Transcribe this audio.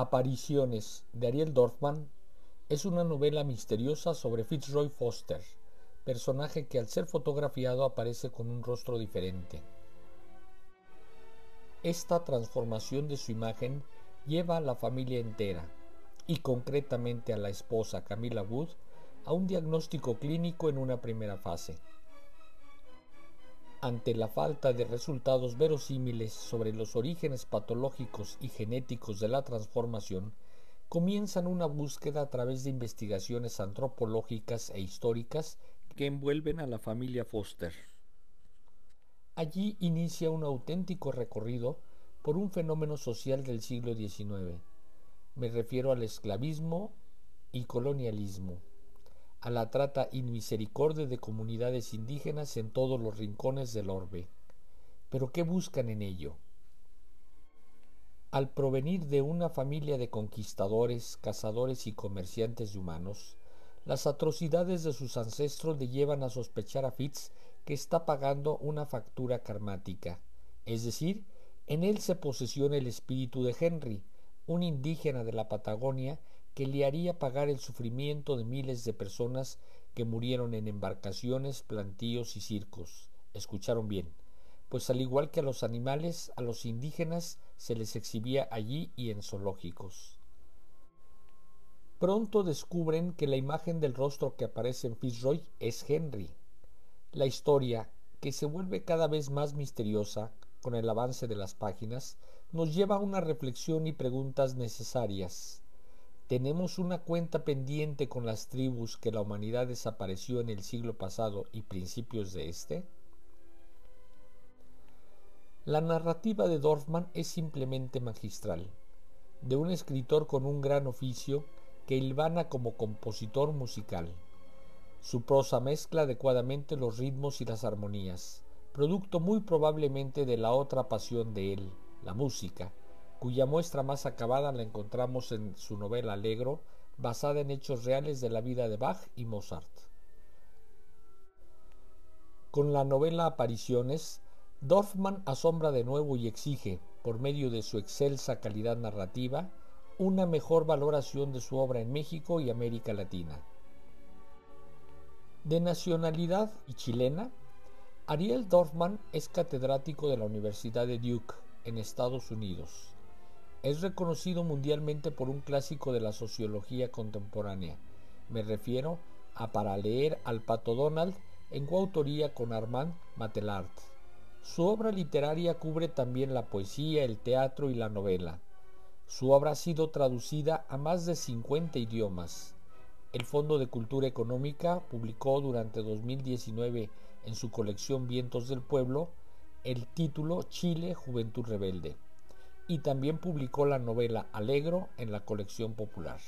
Apariciones de Ariel Dorfman es una novela misteriosa sobre Fitzroy Foster, personaje que al ser fotografiado aparece con un rostro diferente. Esta transformación de su imagen lleva a la familia entera, y concretamente a la esposa Camila Wood, a un diagnóstico clínico en una primera fase. Ante la falta de resultados verosímiles sobre los orígenes patológicos y genéticos de la transformación, comienzan una búsqueda a través de investigaciones antropológicas e históricas que envuelven a la familia Foster. Allí inicia un auténtico recorrido por un fenómeno social del siglo XIX. Me refiero al esclavismo y colonialismo a la trata inmisericordia de comunidades indígenas en todos los rincones del orbe. Pero ¿qué buscan en ello? Al provenir de una familia de conquistadores, cazadores y comerciantes de humanos, las atrocidades de sus ancestros le llevan a sospechar a Fitz que está pagando una factura karmática, es decir, en él se posesiona el espíritu de Henry, un indígena de la Patagonia que le haría pagar el sufrimiento de miles de personas que murieron en embarcaciones, plantíos y circos. Escucharon bien, pues al igual que a los animales, a los indígenas se les exhibía allí y en zoológicos. Pronto descubren que la imagen del rostro que aparece en Fitzroy es Henry. La historia, que se vuelve cada vez más misteriosa con el avance de las páginas, nos lleva a una reflexión y preguntas necesarias. ¿Tenemos una cuenta pendiente con las tribus que la humanidad desapareció en el siglo pasado y principios de este? La narrativa de Dorfman es simplemente magistral, de un escritor con un gran oficio que hilvana como compositor musical. Su prosa mezcla adecuadamente los ritmos y las armonías, producto muy probablemente de la otra pasión de él, la música, cuya muestra más acabada la encontramos en su novela Alegro, basada en hechos reales de la vida de Bach y Mozart. Con la novela Apariciones, Dorfman asombra de nuevo y exige, por medio de su excelsa calidad narrativa, una mejor valoración de su obra en México y América Latina. De nacionalidad y chilena, Ariel Dorfman es catedrático de la Universidad de Duke, en Estados Unidos. Es reconocido mundialmente por un clásico de la sociología contemporánea. Me refiero a Para leer al Pato Donald en coautoría con Armand Matelart. Su obra literaria cubre también la poesía, el teatro y la novela. Su obra ha sido traducida a más de 50 idiomas. El Fondo de Cultura Económica publicó durante 2019 en su colección Vientos del Pueblo el título Chile, Juventud Rebelde y también publicó la novela Alegro en la colección popular.